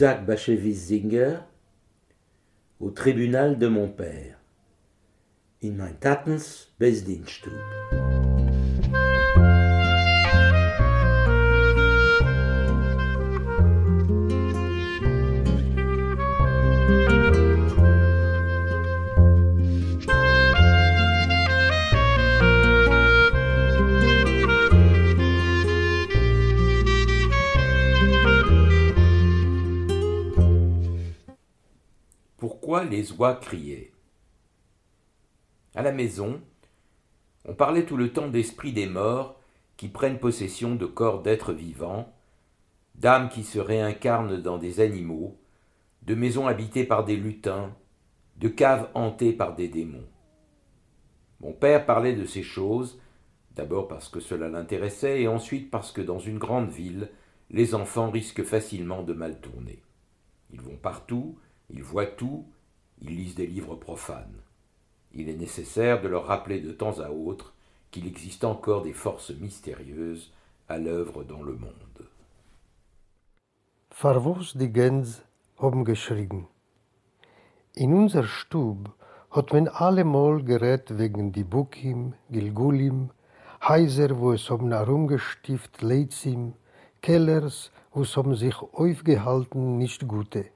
Isaac Bashevis Zinger au tribunal de mon père. In mein Tatens Besdienststube. Les oies criaient. À la maison, on parlait tout le temps d'esprits des morts qui prennent possession de corps d'êtres vivants, d'âmes qui se réincarnent dans des animaux, de maisons habitées par des lutins, de caves hantées par des démons. Mon père parlait de ces choses, d'abord parce que cela l'intéressait, et ensuite parce que dans une grande ville, les enfants risquent facilement de mal tourner. Ils vont partout, ils voient tout, ils lisent des livres profanes. Il est nécessaire de leur rappeler de temps à autre qu'il existe encore des forces mystérieuses à l'œuvre dans le monde. Farvos die Gens haben. In unser Stub hat man allemal gerät wegen die Bukim, Gilgulim, Heiser, wo es haben herumgestift, Leitzim, Kellers, wo es haben sich aufgehalten, nicht gute.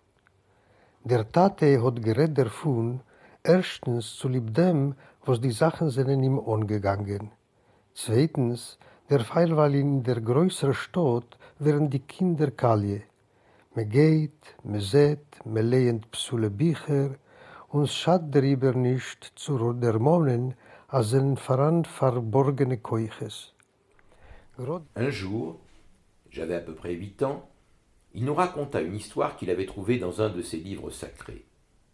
Der Tate hat gerät davon, erstens zu lieb dem, was die Sachen sind ihm angegangen. Zweitens, der Fall, weil in der größeren Stadt wären die Kinder Kalje. Me geht, me seht, me lehnt psule Bücher, und schad darüber nicht zu dermonen, als ein voran verborgene Keuches. Un jour, j'avais à peu près huit ans, il nous raconta une histoire qu'il avait trouvée dans un de ses livres sacrés.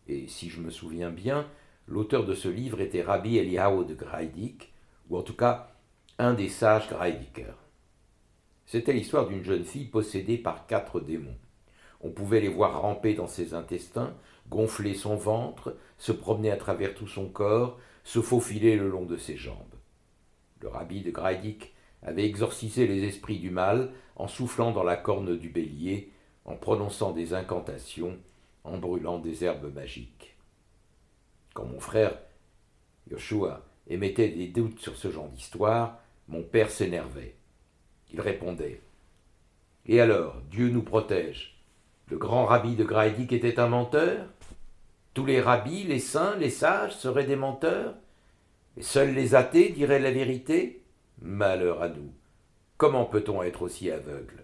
Et si je me souviens bien, l'auteur de ce livre était Rabbi Eliyahu de Greidik, ou en tout cas un des sages Greidikers. C'était l'histoire d'une jeune fille possédée par quatre démons. On pouvait les voir ramper dans ses intestins, gonfler son ventre, se promener à travers tout son corps, se faufiler le long de ses jambes. Le rabbi de Greidik avait exorcisé les esprits du mal en soufflant dans la corne du bélier, en prononçant des incantations, en brûlant des herbes magiques. Quand mon frère, Yoshua, émettait des doutes sur ce genre d'histoire, mon père s'énervait. Il répondait Et alors, Dieu nous protège. Le grand rabbi de Graïdik était un menteur? Tous les rabbis, les saints, les sages seraient des menteurs? Et seuls les athées diraient la vérité? Malheur à nous Comment peut-on être aussi aveugle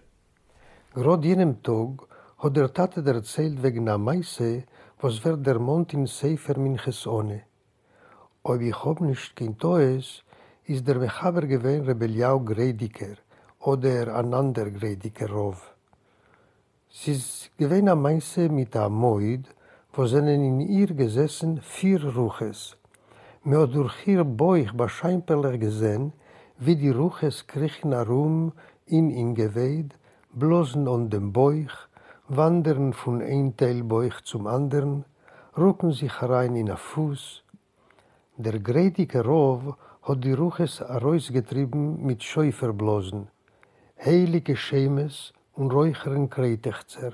Grod jenem Tag hat der erzählt wegen einer Meise, was wird der Mond in Sefer Minches ohne. Ob ich hab nicht kein Toes, ist der Mechaber gewesen Rebelliau Grediker oder ein anderer Grediker Rov. Sie ist gewesen eine Meise mit einem Moid, wo sind in ihr gesessen vier Ruches. Mir durch ihr Beuch wahrscheinlich gesehen, wie die Ruches kriechen herum in ihm geweht, bloßen an dem Beuch, wandern von ein Teil Beuch zum anderen, rücken sich herein in den Fuß. Der grätige Rov hat die Ruches herausgetrieben mit Schäuferblosen, heilige Schemes und räucheren Kretechzer.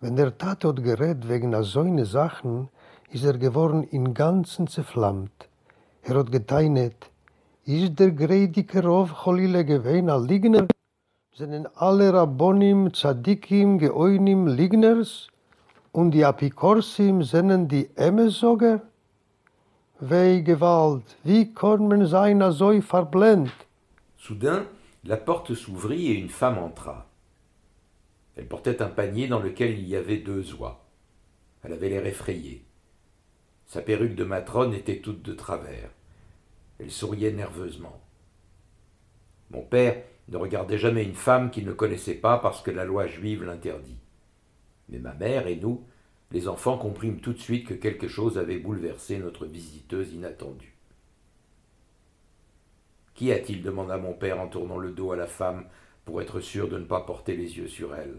Wenn der Tat hat gerät wegen so eine Sachen, ist er geworden in Ganzen zerflammt. Er hat geteinet, ist der grädige Rov Cholile gewesen ein Ligner? Sind alle Rabbonim, Tzadikim, Geoinim Ligners? Und die Apikorsim sind die Emmesoger? Wei Gewalt, wie kann man sein so verblendet? Soudain, la porte s'ouvrit et une femme entra. Elle portait un panier dans lequel il y avait deux oies. Elle avait l'air effrayée. Sa perruque de matrone était toute de travers. Elle souriait nerveusement. Mon père ne regardait jamais une femme qu'il ne connaissait pas parce que la loi juive l'interdit. Mais ma mère et nous, les enfants, comprîmes tout de suite que quelque chose avait bouleversé notre visiteuse inattendue. Qu'y a-t-il demanda mon père en tournant le dos à la femme pour être sûr de ne pas porter les yeux sur elle.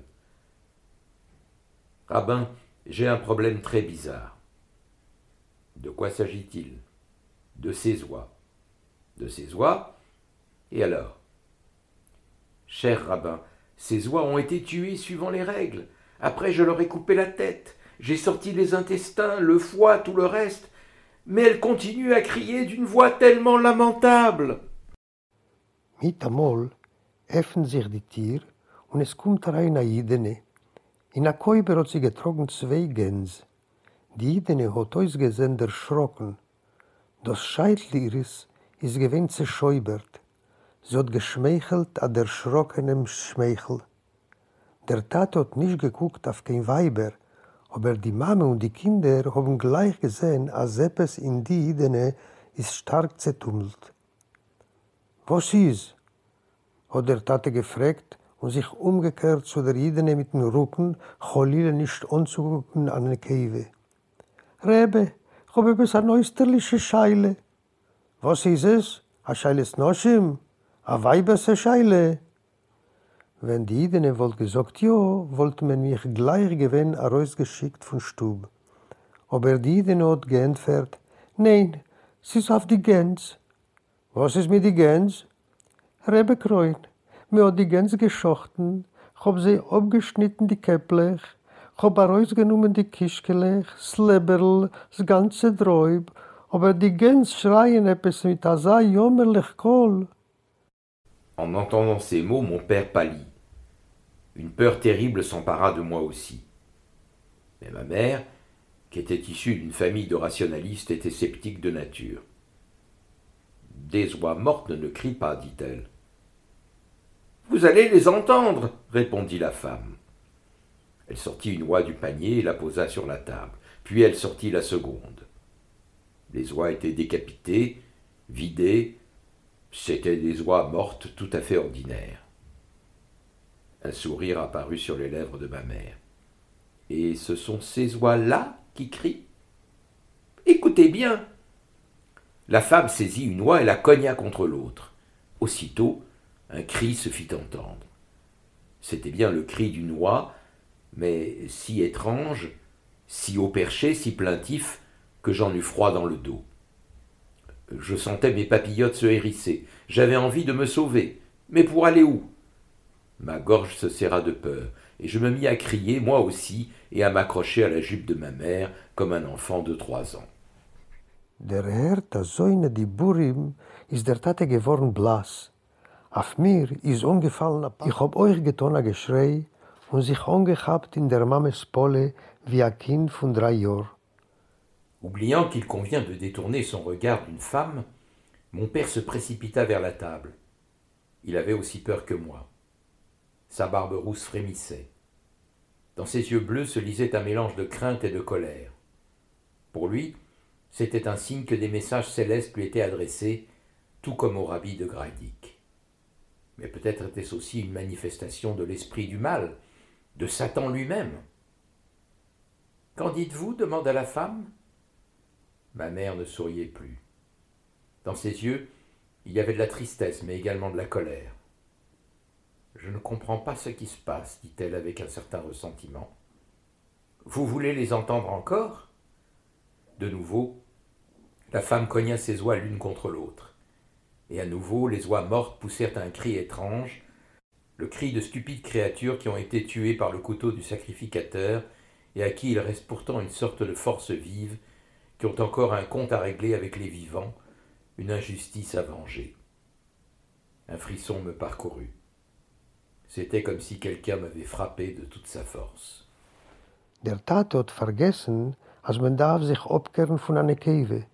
Rabbin, j'ai un problème très bizarre. De quoi s'agit-il? De ces oies de ces oies. Et alors? Cher rabbin, ces oies ont été tuées suivant les règles. Après, je leur ai coupé la tête. J'ai sorti les intestins, le foie, tout le reste. Mais elle continue à crier d'une voix tellement lamentable. Mit amol öffnen sich die Tier und es kommt rein a. In a Käuber hat sie getrogen zwei Gänse. Die Idene hat uns gesehen erschrocken. Das Scheitel ihres ist gewinn zerschäubert. Sie hat geschmeichelt an der erschrockenem Schmeichel. Der Tat hat nicht geguckt auf kein Weiber, aber die Mama und die Kinder haben gleich gesehen, als etwas in die Idene ist stark zertummelt. Was ist? hat der Tate gefragt und sich umgekehrt zu der Idene mit dem Rücken, Cholile nicht anzugucken an eine Käve. Rebe, ich habe etwas eine österliche Scheile. Was ist es? A Scheiles Noschim? A Weibese Scheile? Wenn die Idene wollte gesagt, ja, wollte man mich gleich gewinnen, herausgeschickt von Stub. Aber die Idene hat geantwortet, nein, sie ist auf die Gänse. Was ist mit die Gänse? Rebbe Kreun, mir hat die Gänse geschochten, hab sie abgeschnitten, die Käpplech, ich hab herausgenommen die Kischkelech, das Leberl, das ganze Dräub, Kohl. En entendant ces mots, mon père pâlit. Une peur terrible s'empara de moi aussi. Mais ma mère, qui était issue d'une famille de rationalistes, était sceptique de nature. Des oies mortes ne crient pas, dit-elle. Vous allez les entendre, répondit la femme. Elle sortit une oie du panier et la posa sur la table. Puis elle sortit la seconde. Les oies étaient décapitées, vidées. C'étaient des oies mortes tout à fait ordinaires. Un sourire apparut sur les lèvres de ma mère. Et ce sont ces oies-là qui crient Écoutez bien La femme saisit une oie et la cogna contre l'autre. Aussitôt, un cri se fit entendre. C'était bien le cri d'une oie, mais si étrange, si haut perché, si plaintif, que j'en eus froid dans le dos. Je sentais mes papillotes se hérisser. J'avais envie de me sauver. Mais pour aller où? Ma gorge se serra de peur, et je me mis à crier, moi aussi, et à m'accrocher à la jupe de ma mère, comme un enfant de trois ans. Der der Säune die Burim ist der Tate geworden blass. Auf mir ist umgefallen, ich hab euch getan ein Geschrei und sich angehabt in der Mames Pole wie ein Kind von drei Jahren. Oubliant qu'il convient de détourner son regard d'une femme, mon père se précipita vers la table. Il avait aussi peur que moi. Sa barbe rousse frémissait. Dans ses yeux bleus se lisait un mélange de crainte et de colère. Pour lui, c'était un signe que des messages célestes lui étaient adressés, tout comme au rabbi de Gradic. Mais peut-être était-ce aussi une manifestation de l'esprit du mal, de Satan lui-même. Qu'en dites-vous? demanda la femme. Ma mère ne souriait plus. Dans ses yeux, il y avait de la tristesse, mais également de la colère. Je ne comprends pas ce qui se passe, dit-elle avec un certain ressentiment. Vous voulez les entendre encore? De nouveau, la femme cogna ses oies l'une contre l'autre. Et à nouveau, les oies mortes poussèrent un cri étrange, le cri de stupides créatures qui ont été tuées par le couteau du sacrificateur et à qui il reste pourtant une sorte de force vive, qui ont encore un compte à régler avec les vivants, une injustice à venger. Un frisson me parcourut. C'était comme si quelqu'un m'avait frappé de toute sa force. Der Tate hat vergessen, als man darf sich abkehren von einer Käve.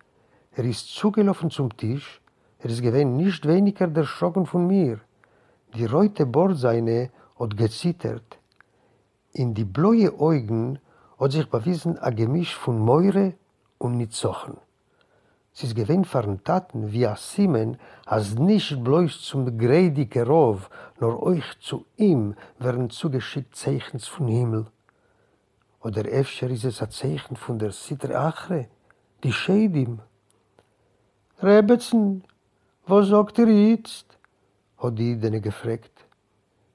Er ist zugelaufen zum Tisch, er ist gewesen nicht weniger erschrocken von mir. Die reute Bordseine hat gezittert. In die blaue Augen hat sich bewiesen ein Gemisch von Meure und Nitzochen. Es ist gewinn Taten wie a Simen, als nicht bloß zum grädige Rov, nur euch zu ihm werden zugeschickt Zeichens vom Himmel. Oder öfter ist es ein Zeichen von der Sidre Achre, die Schädim. Rebetzen, was sagt ihr jetzt? hat die Idene gefragt.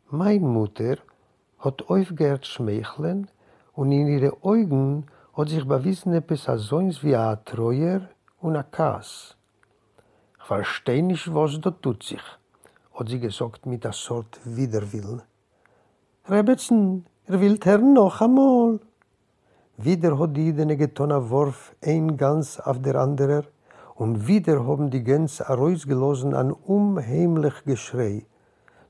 Mein Mutter hat aufgehört schmeicheln und in ihre Augen hat sich bewiesen etwas als wie ein Treuer und ein Kass. Ich verstehe nicht, was da tut sich, hat sie gesagt mit einer Sort Widerwillen. Rebetzen, er will hören noch einmal. Wieder hat die Idene getan ein Wurf, ein ganz auf der andere, und wieder haben die Gänse herausgelassen ein unheimlich Geschrei.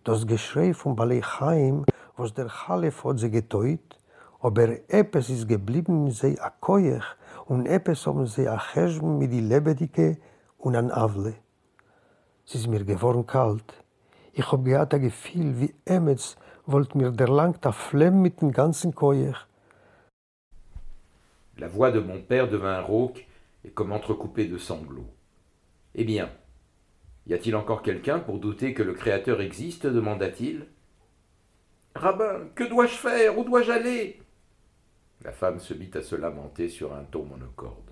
Das Geschrei von Balei Chaim, was der Chalef hat sie getäut, aber etwas ist geblieben sie a Koyach und etwas haben sie a Chesm mit die Lebedike und an Avle. Es ist mir geworden kalt. Ich hab gehabt ein Gefühl, wie Emets wollt mir der Lang da Flemm mit dem ganzen Koyach. La voix de mon père devint rauque et comme entrecoupée de sanglots. Eh bien, y a-t-il encore quelqu'un pour douter que le Créateur existe? demanda-t-il. Rabbin, que dois-je faire? Où dois-je aller? La femme se mit à se lamenter sur un ton monocorde.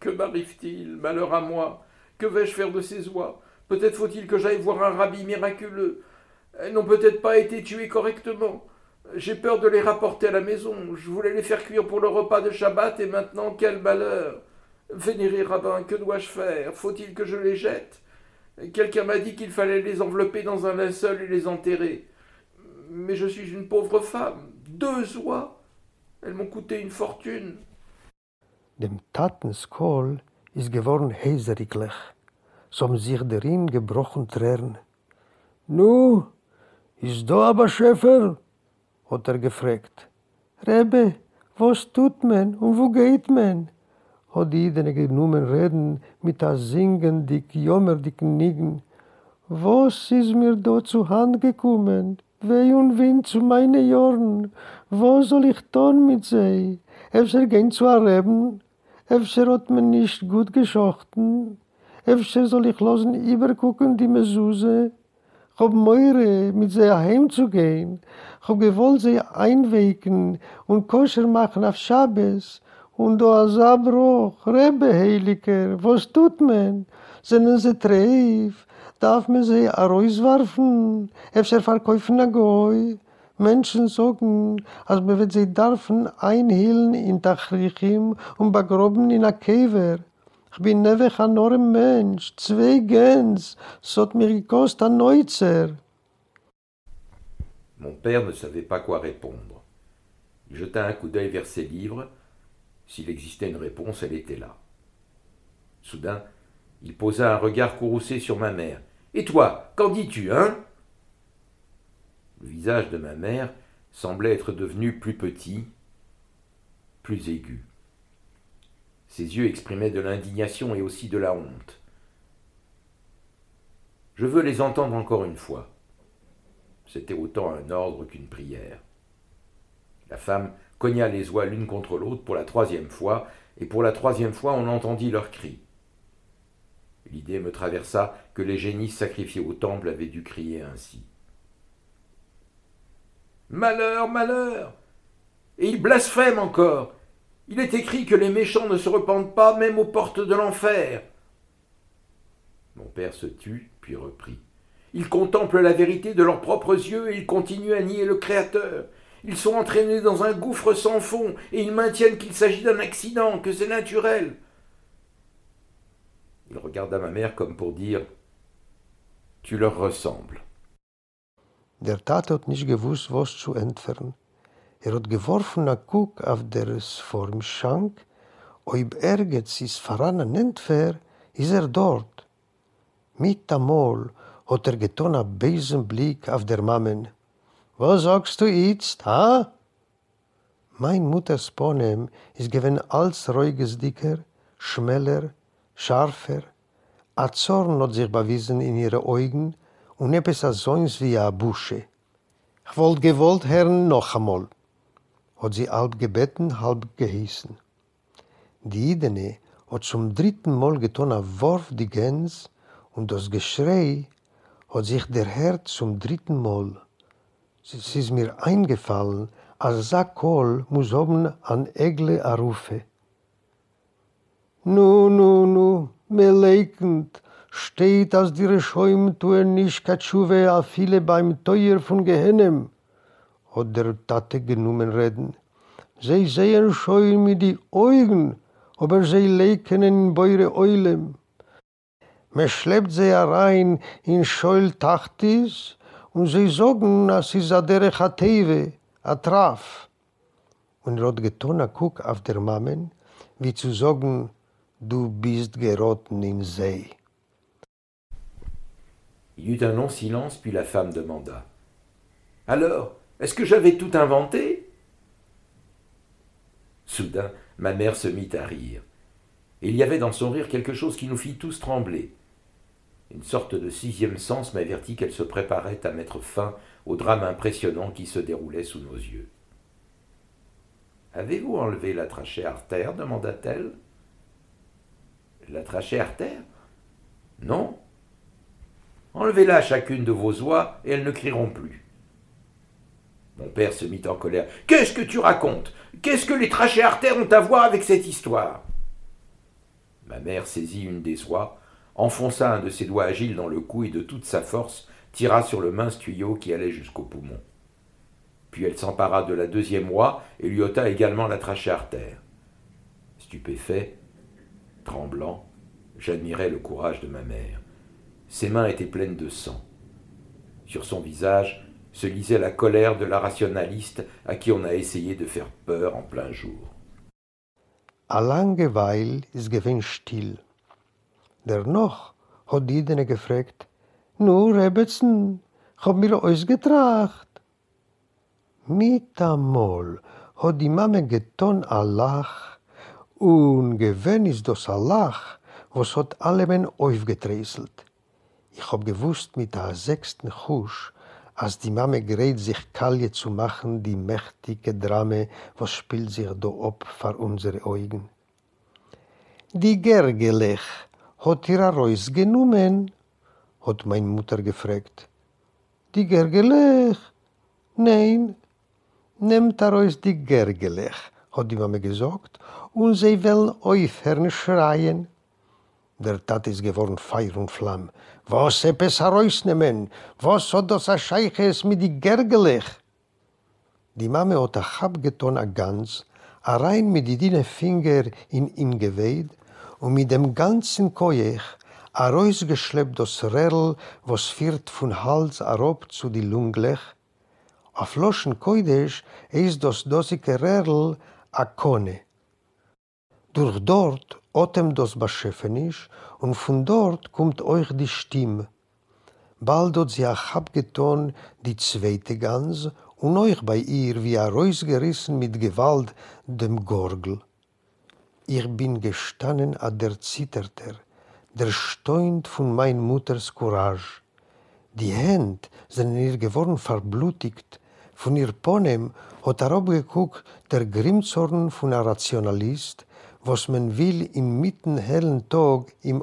Que m'arrive-t-il Malheur à moi? Que vais-je faire de ces oies? Peut-être faut-il que j'aille voir un rabbi miraculeux. Elles n'ont peut-être pas été tuées correctement. J'ai peur de les rapporter à la maison. Je voulais les faire cuire pour le repas de Shabbat et maintenant quel malheur. Vénéré rabbin, que dois-je faire? Faut-il que je les jette? Quelqu'un m'a dit qu'il fallait les envelopper dans un linceul et les enterrer. Mais je suis une pauvre femme. Deux oies. Elles m'ont coûté une fortune. Dem Tatenskoll ist geworden heiseriglich. So haben sich darin gebrochen Tränen. Nu, ist da aber Schäfer? hat er gefragt. Rebbe, was tut man und wo geht man? hat die Idene genommen reden mit a singendig, jammerdig Nigen. Was ist mir da zu Hand gekommen? Weh und Wind zu meinen Jahren. Was soll ich tun mit sie? Efter gehen zu Reben? Efter hat man nicht gut geschochten? Efter soll ich losen übergucken die Mesuse? Ich hab Meure, mit sie heimzugehen. Ich hab gewollt sie einwecken und koscher machen auf Schabes. Und da ist Abbruch, Rebbe, Heiliger, was tut man? Sind sie treif? Mon père ne savait pas quoi répondre. Il jeta un coup d'œil vers ses livres. S'il existait une réponse, elle était là. Soudain, il posa un regard courroucé sur ma mère. Et toi, qu'en dis-tu, hein? Le visage de ma mère semblait être devenu plus petit, plus aigu. Ses yeux exprimaient de l'indignation et aussi de la honte. Je veux les entendre encore une fois. C'était autant un ordre qu'une prière. La femme cogna les oies l'une contre l'autre pour la troisième fois, et pour la troisième fois on entendit leurs cris. L'idée me traversa que les génies sacrifiés au temple avaient dû crier ainsi. Malheur, malheur Et il blasphème encore Il est écrit que les méchants ne se repentent pas même aux portes de l'enfer. Mon père se tut, puis reprit. Ils contemplent la vérité de leurs propres yeux et ils continuent à nier le Créateur. Ils sont entraînés dans un gouffre sans fond et ils maintiennent qu'il s'agit d'un accident, que c'est naturel. Regarda ma mère comme pour dire Tu leur ressembles. Der Tat hat nicht gewusst, was zu entfernen. Er hat geworfen a Kuck auf der vorm Schank, ob er jetzt ist voran an Entfer, ist er dort. Mit amol hat er getan a bösen Blick auf der Mammen. Was sagst du jetzt, ha? Mein Mutters Ponem ist gewen als ruhiges Dicker, schmeller, scharfer. A Zorn hat sich bewiesen in ihre Augen und etwas als sonst wie a Busche. Ich wollt gewollt hören noch einmal, hat sie halb gebeten, halb geheißen. Die Idene hat zum dritten Mal getan a Worf die Gänse und das Geschrei hat sich der Herz zum dritten Mal. Es ist mir eingefallen, als Sakol muss haben an Egle Arufe. Nu, nu, nu, mir leikend, steht, als die Rechoim tun nicht katschuwe a viele beim Teuer von Gehennem, hat der Tate genommen reden. Sie sehen schon mit die Augen, aber sie leiken in beure Eulem. Man schleppt sie herein in Scheul Tachtis und sie sagen, dass sie sa derech Hateve, a Traf. Und er hat getan, a Kuck auf der Mammen, wie zu sagen, du bist gerotten in See. Il y eut un long silence, puis la femme demanda Alors, est-ce que j'avais tout inventé? Soudain, ma mère se mit à rire. Il y avait dans son rire quelque chose qui nous fit tous trembler. Une sorte de sixième sens m'avertit qu'elle se préparait à mettre fin au drame impressionnant qui se déroulait sous nos yeux. Avez-vous enlevé la trachée artère? demanda-t-elle. La trachée artère Non. Enlevez-la à chacune de vos oies et elles ne crieront plus. Mon père se mit en colère. Qu'est-ce que tu racontes? Qu'est-ce que les trachées artères ont à voir avec cette histoire? Ma mère saisit une des oies, enfonça un de ses doigts agiles dans le cou et de toute sa force tira sur le mince tuyau qui allait jusqu'au poumon. Puis elle s'empara de la deuxième oie et lui ôta également la trachée artère. Stupéfait, tremblant, j'admirais le courage de ma mère. Ses mains étaient pleines de sang. Sur son visage se lisait la colère de la rationaliste à qui on a essayé de faire peur en plein jour. A lange Weil is gewinn still. Dennoch hat Didene gefragt, Nu, Rebetzen, hab mir euch getracht. Mit amol hat die Mame geton a und gewinn is das a Lach, was hat alle men aufgeträßelt. Ich hab gewusst mit der sechsten Husch, als die Mame gerät sich Kalje zu machen, die mächtige Drame, was spielt sich da ob vor unsere Augen. Die Gergelech hat ihr Reus genommen, hat mein Mutter gefragt. Die Gergelech? Nein, nehmt er euch die Gergelech, hat die Mame gesagt, und sie will aufhören schreien. Der Tat ist geworden Feuer und Flamm. Was etwas herausnehmen? Was hat das a Scheiches mit die Gergelech? Die Mame hat a Chab getan a Gans, a rein mit die dine Finger in ihn geweht und mit dem ganzen Koyech a rausgeschleppt das Rerl, was führt von Hals arob zu die Lunglech. A floschen Koidesch ist das dosike Rerl a Kone. Durch dort otem das Beschäfenisch und von dort kommt euch die Stimme. Bald hat sie auch abgetan die zweite Gans und euch bei ihr wie er rausgerissen mit Gewalt dem Gorgel. Ich bin gestanden an der Zitterter, der steunt von mein Mutters Courage. Die Hände sind ihr geworden verblutigt, von ihr Ponem hat er abgeguckt der Grimmzorn von einer Rationalist, man will hellen im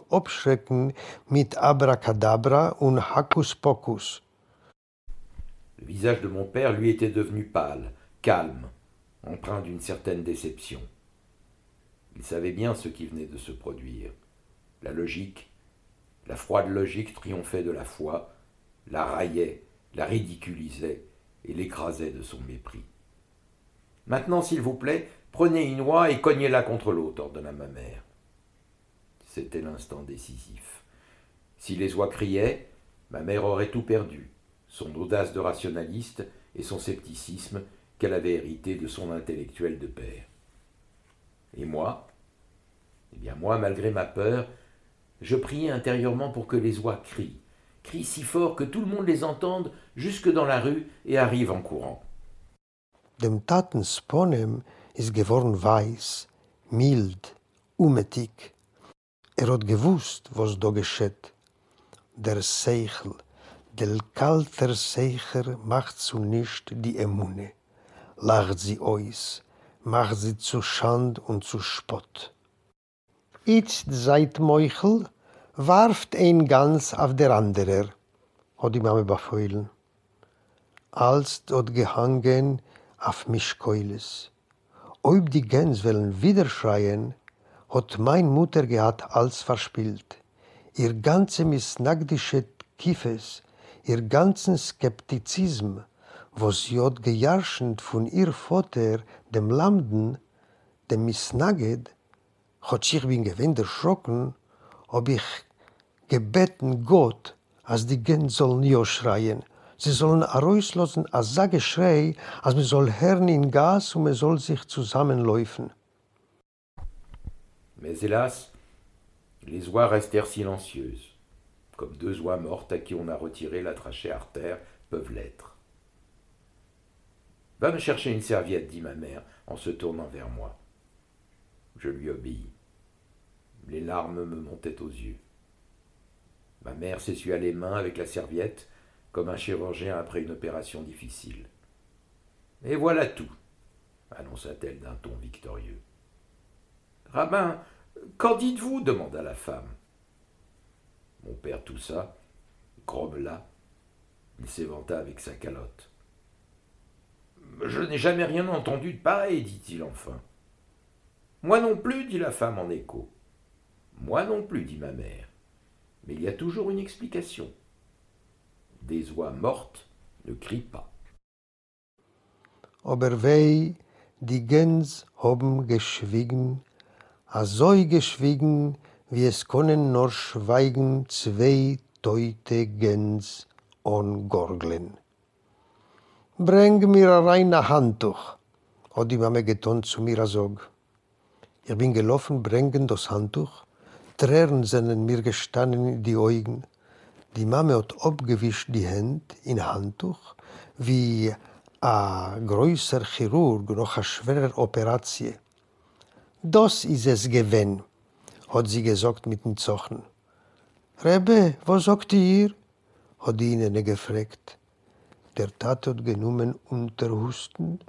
mit Abracadabra und. Le visage de mon père lui était devenu pâle, calme, empreint d'une certaine déception. Il savait bien ce qui venait de se produire. La logique, la froide logique triomphait de la foi, la raillait, la ridiculisait et l'écrasait de son mépris. Maintenant, s'il vous plaît, Prenez une oie et cognez-la contre l'autre, ordonna ma mère. C'était l'instant décisif. Si les oies criaient, ma mère aurait tout perdu, son audace de rationaliste et son scepticisme qu'elle avait hérité de son intellectuel de père. Et moi? Eh bien moi, malgré ma peur, je priais intérieurement pour que les oies crient, crient si fort que tout le monde les entende jusque dans la rue et arrive en courant. Dem ist geworden weiß, mild, umetig. Er hat gewusst, was da geschieht. Der Seichel, der kalter Seicher macht zu nicht die Emune, lacht sie aus, macht sie zu Schand und zu Spott. Jetzt seit Meuchel, warft ein ganz auf der andere, hat die Mama befeuillen. Als dort gehangen auf Mischkeules. Ob die Gänse wollen wieder schreien, hat mein Mutter gehabt als verspielt. Ihr ganze misnagdische Kiefes, ihr ganzen Skeptizism, was sie hat von ihr Vater, dem Lamden, dem Misnaged, hat sich bin gewinn erschrocken, ob ich gebeten Gott, als die Gänse sollen ja schreien, Mais hélas, les oies restèrent silencieuses, comme deux oies mortes à qui on a retiré la trachée artère peuvent l'être. Va me chercher une serviette, dit ma mère en se tournant vers moi. Je lui obéis. Les larmes me montaient aux yeux. Ma mère s'essuya les mains avec la serviette, comme un chirurgien après une opération difficile. Et voilà tout, annonça-t-elle d'un ton victorieux. Rabbin, qu'en dites-vous demanda la femme. Mon père toussa, grommela, il s'éventa avec sa calotte. Je n'ai jamais rien entendu de pareil, dit-il enfin. Moi non plus, dit la femme en écho. Moi non plus, dit ma mère. Mais il y a toujours une explication. Des oies mortes ne crient pas. Aber die Gens haben geschwiegen, so geschwiegen, wie es können nur schweigen zwei teute Gens on Gorglen. Bring mir rein ein Handtuch, hat die Mama getan zu mir sog. Ich bin gelaufen, bringen das Handtuch. Tränen sind mir gestanden in die Augen. Die Mama hat abgewischt die Hände in Handtuch, wie ein größer Chirurg nach einer schweren Operation. Das ist es gewesen, hat sie gesagt mit den Zochen. Rebbe, was sagt ihr? hat die ihnen gefragt. Der Tat hat genommen Unterhusten,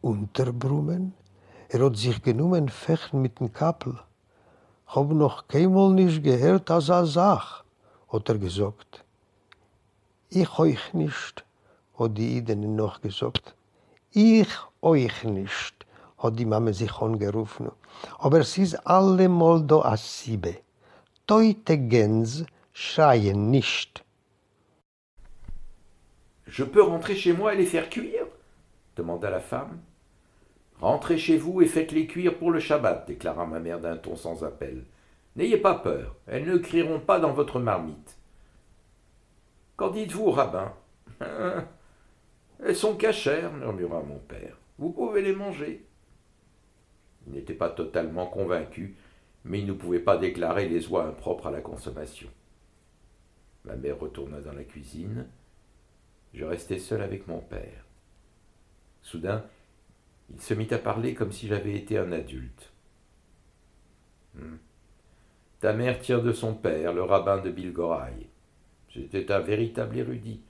Unterbrummen. Er hat sich genommen Fechten mit dem Kappel. Hab noch keinmal nicht gehört als er Sach, hat er gesagt. Ich euch nicht, hat die Iden noch gesagt. Ich euch nicht, hat die Mama sich angerufen. Aber es ist allemal da als Siebe. Teute Gens schreien nicht. Je peux rentrer chez moi et les faire cuire? demanda la femme. Rentrez chez vous et faites-les cuire pour le Shabbat, déclara ma mère d'un ton sans appel. N'ayez pas peur, elles ne crieront pas dans votre marmite. Qu'en dites-vous, rabbin? Elles sont cachères, murmura mon père. Vous pouvez les manger. Il n'était pas totalement convaincu, mais il ne pouvait pas déclarer les oies impropres à la consommation. Ma mère retourna dans la cuisine, je restai seul avec mon père. Soudain, il se mit à parler comme si j'avais été un adulte. Ta mère tient de son père, le rabbin de Bilgoraï. J'étais un véritable érudit,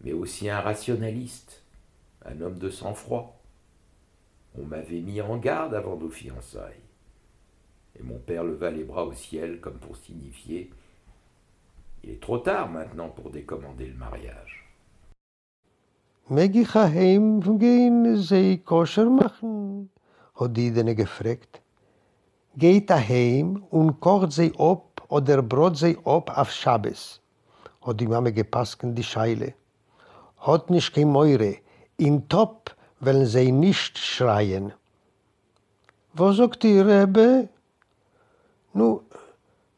mais aussi un rationaliste, un homme de sang-froid. On m'avait mis en garde avant nos fiançailles. Et mon père leva les bras au ciel comme pour signifier Il est trop tard maintenant pour décommander le mariage. Mag ich heim gehen, sie koscher machen? Geht heim und kocht sie ab oder brot sie ab auf Schabes, hat die Mama gepasst in die Scheile. Hat nicht kein Meure, in Top wollen sie nicht schreien. Was sagt die Rebbe? Nu,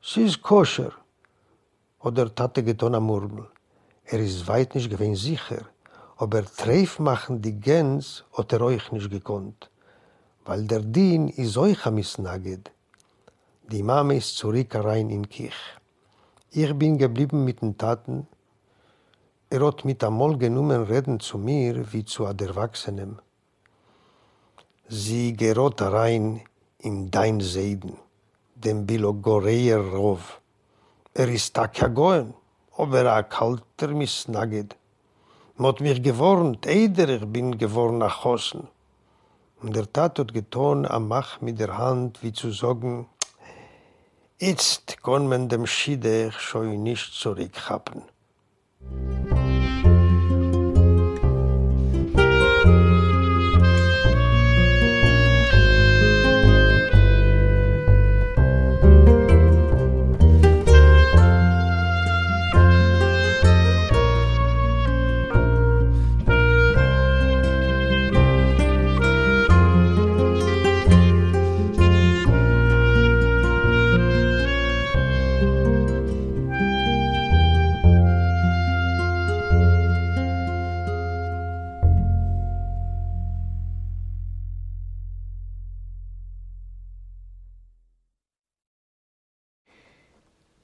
sie ist koscher, hat der Tate getan am Murmel. Er ist weit nicht gewinn sicher, aber treif machen die Gens hat er euch nicht gekonnt, weil der Dien ist euch am Isnaged. Die Mama ist zurück rein in Kich. Ich bin geblieben mit den Taten. Er hat mit einmal genommen reden zu mir wie zu einem Erwachsenen. Sie gerot rein in dein Seiden, dem Bilogoreer Rov. Er ist Takagoen, aber er kalter Misnaged. Mot mich gewarnt, eider ich bin geworn nach Hosen. Und der Tat hat getan am Mach mit der Hand, wie zu sagen, jetzt kann man dem Schiede schon nicht zurückhappen.